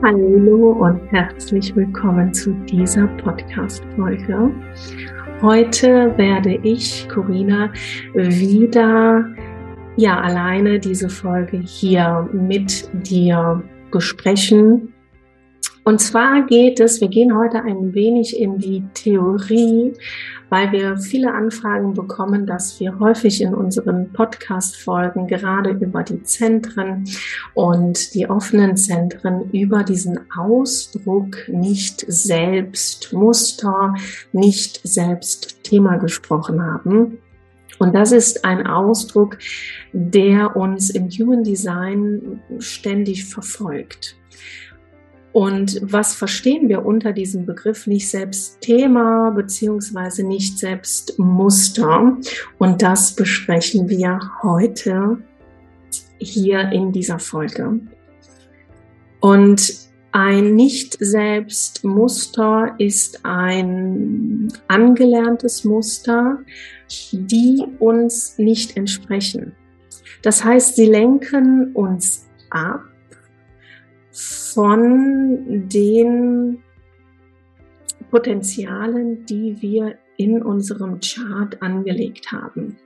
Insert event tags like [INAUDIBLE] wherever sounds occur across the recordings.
Hallo und herzlich willkommen zu dieser Podcast-Folge. Heute werde ich, Corinna, wieder ja alleine diese Folge hier mit dir besprechen und zwar geht es, wir gehen heute ein wenig in die Theorie, weil wir viele Anfragen bekommen, dass wir häufig in unseren Podcast-Folgen gerade über die Zentren und die offenen Zentren über diesen Ausdruck nicht selbst Muster, nicht selbst Thema gesprochen haben. Und das ist ein Ausdruck, der uns im Human Design ständig verfolgt. Und was verstehen wir unter diesem Begriff nicht selbst Thema beziehungsweise nicht selbst Muster? Und das besprechen wir heute hier in dieser Folge. Und ein nicht selbst Muster ist ein angelerntes Muster, die uns nicht entsprechen. Das heißt, sie lenken uns ab von den Potenzialen, die wir in unserem Chart angelegt haben.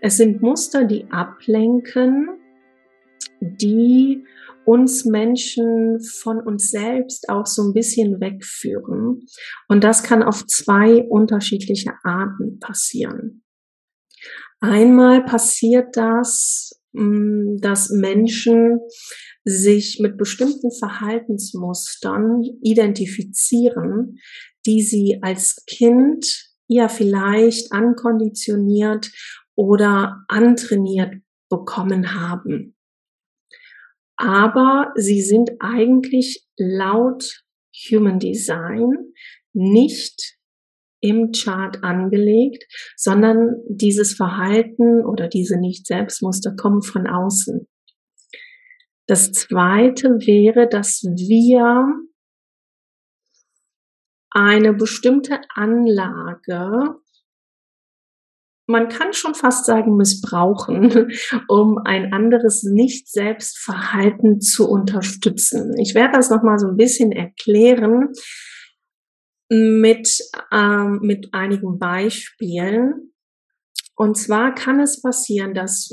Es sind Muster, die ablenken, die uns Menschen von uns selbst auch so ein bisschen wegführen. Und das kann auf zwei unterschiedliche Arten passieren. Einmal passiert das, dass Menschen sich mit bestimmten Verhaltensmustern identifizieren, die sie als Kind ja vielleicht ankonditioniert oder antrainiert bekommen haben. Aber sie sind eigentlich laut Human Design nicht im Chart angelegt, sondern dieses Verhalten oder diese Nicht-Selbstmuster kommen von außen. Das zweite wäre, dass wir eine bestimmte Anlage, man kann schon fast sagen, missbrauchen, [LAUGHS] um ein anderes Nicht-Selbstverhalten zu unterstützen. Ich werde das nochmal so ein bisschen erklären mit, ähm, mit einigen Beispielen. Und zwar kann es passieren, dass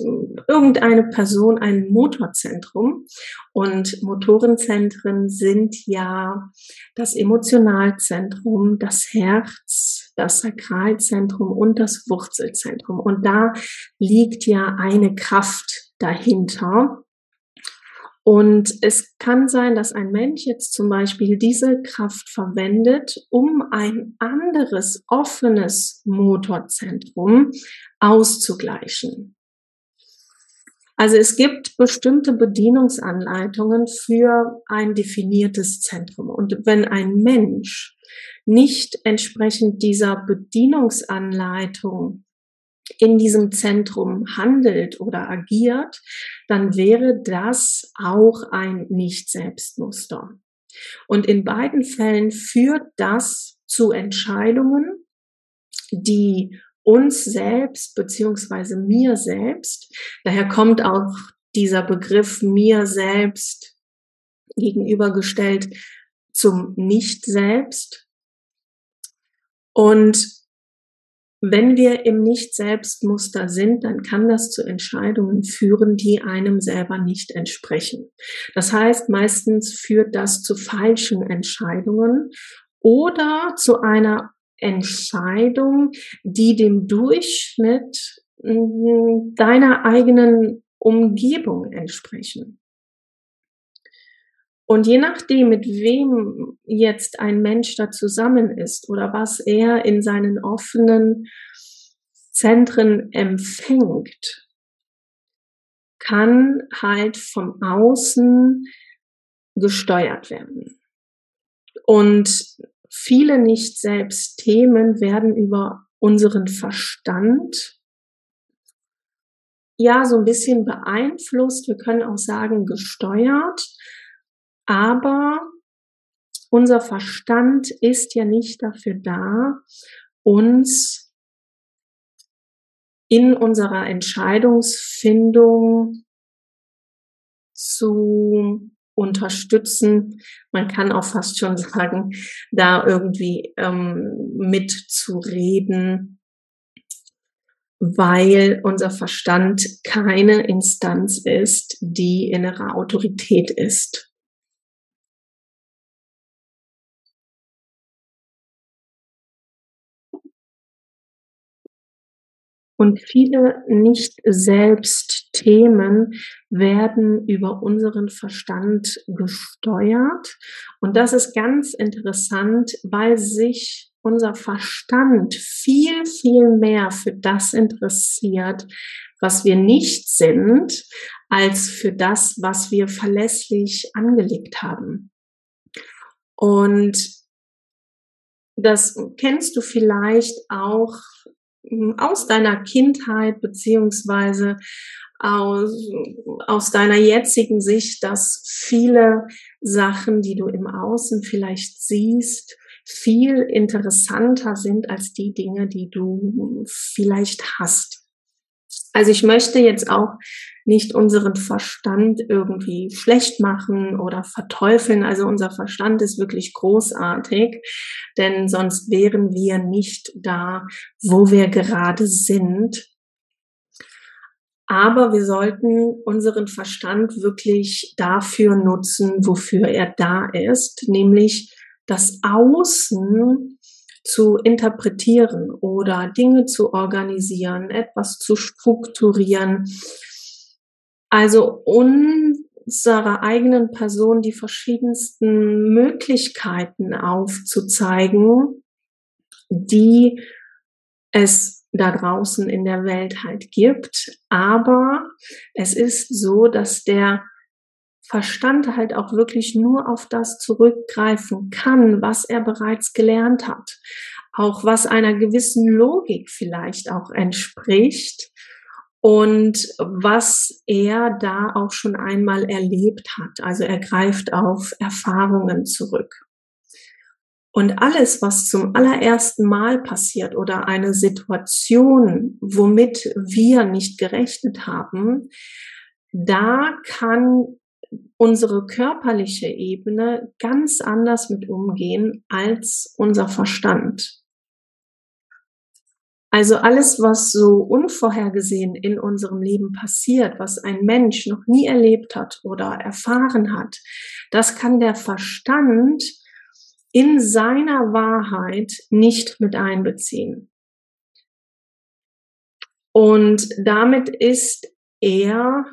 irgendeine Person ein Motorzentrum und Motorenzentren sind ja das Emotionalzentrum, das Herz, das Sakralzentrum und das Wurzelzentrum. Und da liegt ja eine Kraft dahinter. Und es kann sein, dass ein Mensch jetzt zum Beispiel diese Kraft verwendet, um ein anderes offenes Motorzentrum auszugleichen. Also es gibt bestimmte Bedienungsanleitungen für ein definiertes Zentrum. Und wenn ein Mensch nicht entsprechend dieser Bedienungsanleitung in diesem Zentrum handelt oder agiert, dann wäre das auch ein Nicht-Selbstmuster. Und in beiden Fällen führt das zu Entscheidungen, die uns selbst beziehungsweise mir selbst, daher kommt auch dieser Begriff mir selbst gegenübergestellt zum Nicht-Selbst. Und wenn wir im Nicht-Selbstmuster sind, dann kann das zu Entscheidungen führen, die einem selber nicht entsprechen. Das heißt, meistens führt das zu falschen Entscheidungen oder zu einer Entscheidung, die dem Durchschnitt mm, deiner eigenen Umgebung entsprechen. Und je nachdem, mit wem jetzt ein Mensch da zusammen ist oder was er in seinen offenen Zentren empfängt, kann halt vom Außen gesteuert werden. Und viele nicht selbst Themen werden über unseren Verstand ja so ein bisschen beeinflusst. Wir können auch sagen gesteuert. Aber unser Verstand ist ja nicht dafür da, uns in unserer Entscheidungsfindung zu unterstützen. Man kann auch fast schon [LAUGHS] sagen, da irgendwie ähm, mitzureden, weil unser Verstand keine Instanz ist, die innere Autorität ist. Und viele nicht selbst Themen werden über unseren Verstand gesteuert. Und das ist ganz interessant, weil sich unser Verstand viel, viel mehr für das interessiert, was wir nicht sind, als für das, was wir verlässlich angelegt haben. Und das kennst du vielleicht auch aus deiner Kindheit beziehungsweise aus, aus deiner jetzigen Sicht, dass viele Sachen, die du im Außen vielleicht siehst, viel interessanter sind als die Dinge, die du vielleicht hast. Also ich möchte jetzt auch nicht unseren Verstand irgendwie schlecht machen oder verteufeln. Also unser Verstand ist wirklich großartig, denn sonst wären wir nicht da, wo wir gerade sind. Aber wir sollten unseren Verstand wirklich dafür nutzen, wofür er da ist, nämlich das Außen zu interpretieren oder Dinge zu organisieren, etwas zu strukturieren. Also unserer eigenen Person die verschiedensten Möglichkeiten aufzuzeigen, die es da draußen in der Welt halt gibt. Aber es ist so, dass der Verstand halt auch wirklich nur auf das zurückgreifen kann, was er bereits gelernt hat. Auch was einer gewissen Logik vielleicht auch entspricht und was er da auch schon einmal erlebt hat. Also er greift auf Erfahrungen zurück. Und alles, was zum allerersten Mal passiert oder eine Situation, womit wir nicht gerechnet haben, da kann unsere körperliche Ebene ganz anders mit umgehen als unser Verstand. Also alles, was so unvorhergesehen in unserem Leben passiert, was ein Mensch noch nie erlebt hat oder erfahren hat, das kann der Verstand in seiner Wahrheit nicht mit einbeziehen. Und damit ist er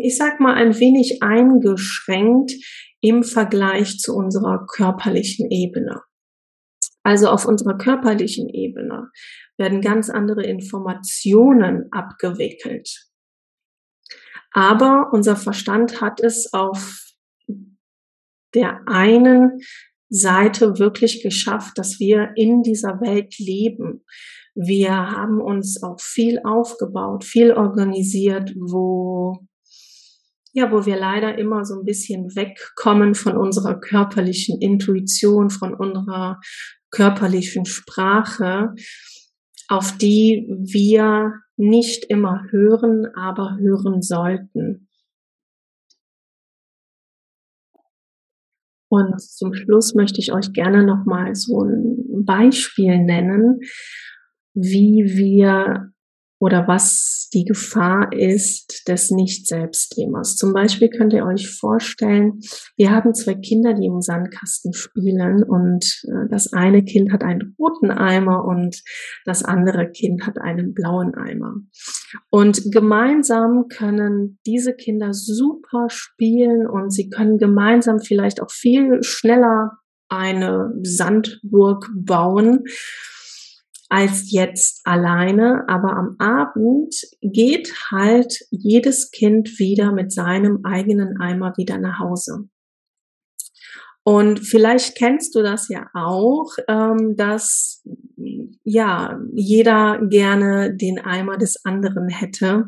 ich sag mal, ein wenig eingeschränkt im Vergleich zu unserer körperlichen Ebene. Also auf unserer körperlichen Ebene werden ganz andere Informationen abgewickelt. Aber unser Verstand hat es auf der einen Seite wirklich geschafft, dass wir in dieser Welt leben. Wir haben uns auch viel aufgebaut, viel organisiert, wo ja, wo wir leider immer so ein bisschen wegkommen von unserer körperlichen Intuition, von unserer körperlichen Sprache, auf die wir nicht immer hören, aber hören sollten. Und zum Schluss möchte ich euch gerne noch mal so ein Beispiel nennen, wie wir oder was die Gefahr ist des Nicht-Selbst-Themas. Zum Beispiel könnt ihr euch vorstellen, wir haben zwei Kinder, die im Sandkasten spielen und äh, das eine Kind hat einen roten Eimer und das andere Kind hat einen blauen Eimer. Und gemeinsam können diese Kinder super spielen und sie können gemeinsam vielleicht auch viel schneller eine Sandburg bauen als jetzt alleine, aber am Abend geht halt jedes Kind wieder mit seinem eigenen Eimer wieder nach Hause. Und vielleicht kennst du das ja auch, ähm, dass ja jeder gerne den Eimer des anderen hätte,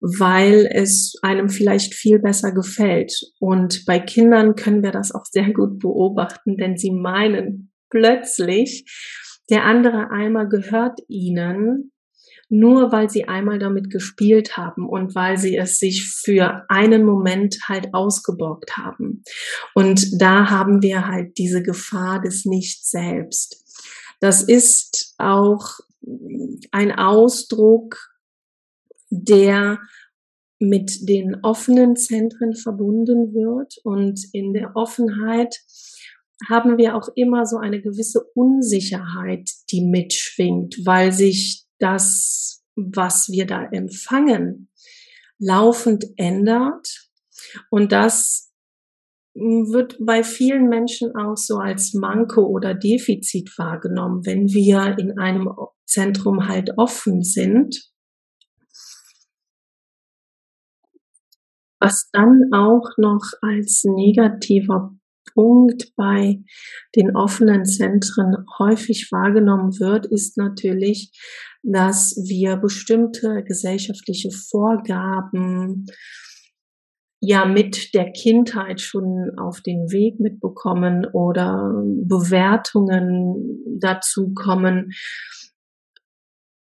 weil es einem vielleicht viel besser gefällt. Und bei Kindern können wir das auch sehr gut beobachten, denn sie meinen plötzlich, der andere Eimer gehört ihnen, nur weil sie einmal damit gespielt haben und weil sie es sich für einen Moment halt ausgeborgt haben. Und da haben wir halt diese Gefahr des Nicht-Selbst. Das ist auch ein Ausdruck, der mit den offenen Zentren verbunden wird und in der Offenheit haben wir auch immer so eine gewisse Unsicherheit, die mitschwingt, weil sich das, was wir da empfangen, laufend ändert. Und das wird bei vielen Menschen auch so als Manko oder Defizit wahrgenommen, wenn wir in einem Zentrum halt offen sind. Was dann auch noch als negativer Punkt bei den offenen Zentren häufig wahrgenommen wird, ist natürlich, dass wir bestimmte gesellschaftliche Vorgaben ja mit der Kindheit schon auf den Weg mitbekommen oder Bewertungen dazu kommen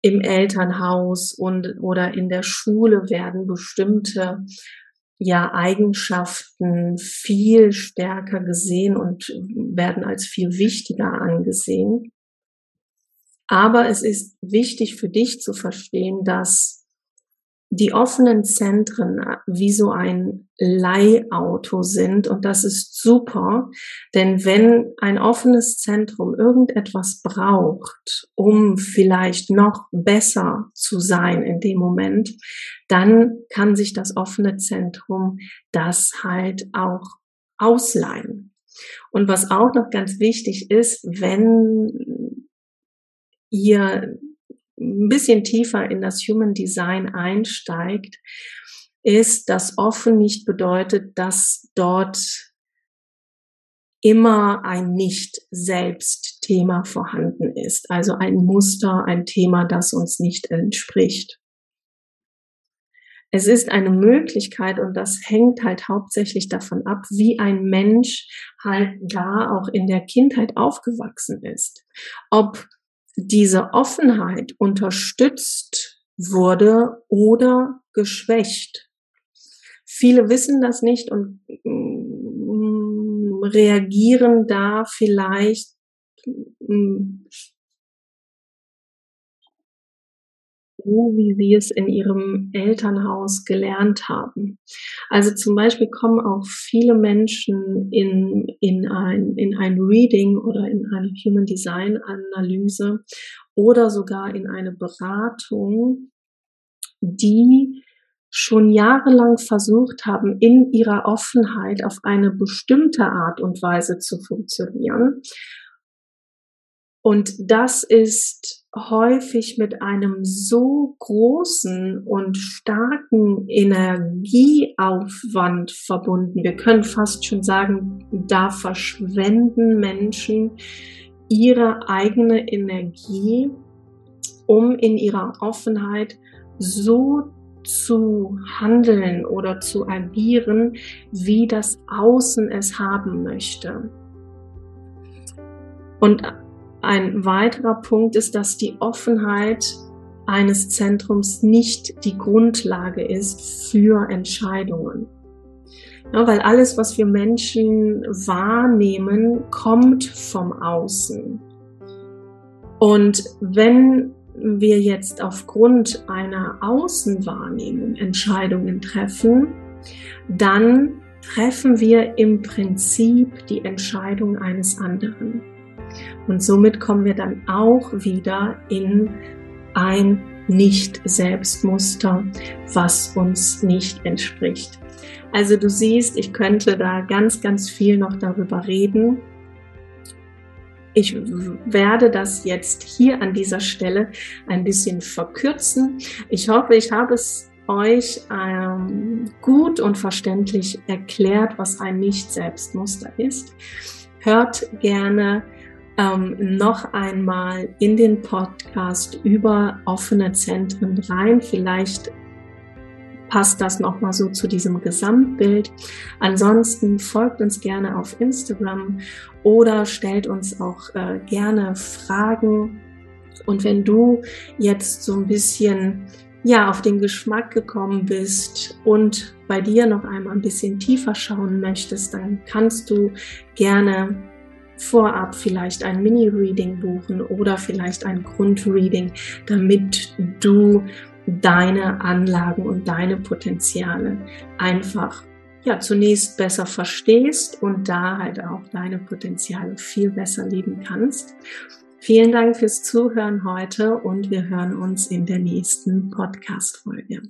im Elternhaus und oder in der Schule werden bestimmte ja Eigenschaften viel stärker gesehen und werden als viel wichtiger angesehen. Aber es ist wichtig für dich zu verstehen, dass die offenen Zentren wie so ein Leihauto sind und das ist super, denn wenn ein offenes Zentrum irgendetwas braucht, um vielleicht noch besser zu sein in dem Moment, dann kann sich das offene Zentrum das halt auch ausleihen. Und was auch noch ganz wichtig ist, wenn ihr ein bisschen tiefer in das Human Design einsteigt, ist, dass offen nicht bedeutet, dass dort immer ein Nicht-Selbst-Thema vorhanden ist. Also ein Muster, ein Thema, das uns nicht entspricht. Es ist eine Möglichkeit und das hängt halt hauptsächlich davon ab, wie ein Mensch halt da auch in der Kindheit aufgewachsen ist. Ob diese Offenheit unterstützt wurde oder geschwächt. Viele wissen das nicht und mm, reagieren da vielleicht so, wie sie es in ihrem Elternhaus gelernt haben. Also zum Beispiel kommen auch viele Menschen in, in, ein, in ein Reading oder in eine Human Design Analyse oder sogar in eine Beratung, die schon jahrelang versucht haben, in ihrer Offenheit auf eine bestimmte Art und Weise zu funktionieren. Und das ist häufig mit einem so großen und starken Energieaufwand verbunden. Wir können fast schon sagen, da verschwenden Menschen ihre eigene Energie, um in ihrer Offenheit so zu handeln oder zu agieren, wie das Außen es haben möchte. Und ein weiterer Punkt ist, dass die Offenheit eines Zentrums nicht die Grundlage ist für Entscheidungen. Ja, weil alles, was wir Menschen wahrnehmen, kommt vom Außen. Und wenn wir jetzt aufgrund einer Außenwahrnehmung Entscheidungen treffen, dann treffen wir im Prinzip die Entscheidung eines anderen. Und somit kommen wir dann auch wieder in ein Nicht-Selbstmuster, was uns nicht entspricht. Also du siehst, ich könnte da ganz, ganz viel noch darüber reden. Ich werde das jetzt hier an dieser Stelle ein bisschen verkürzen. Ich hoffe, ich habe es euch ähm, gut und verständlich erklärt, was ein Nicht-Selbstmuster ist. Hört gerne ähm, noch einmal in den Podcast über offene Zentren rein. Vielleicht passt das nochmal so zu diesem Gesamtbild. Ansonsten folgt uns gerne auf Instagram oder stellt uns auch äh, gerne Fragen. Und wenn du jetzt so ein bisschen ja, auf den Geschmack gekommen bist und bei dir noch einmal ein bisschen tiefer schauen möchtest, dann kannst du gerne vorab vielleicht ein Mini-Reading buchen oder vielleicht ein Grundreading, damit du deine Anlagen und deine Potenziale einfach ja zunächst besser verstehst und da halt auch deine Potenziale viel besser leben kannst. Vielen Dank fürs Zuhören heute und wir hören uns in der nächsten Podcast-Folge.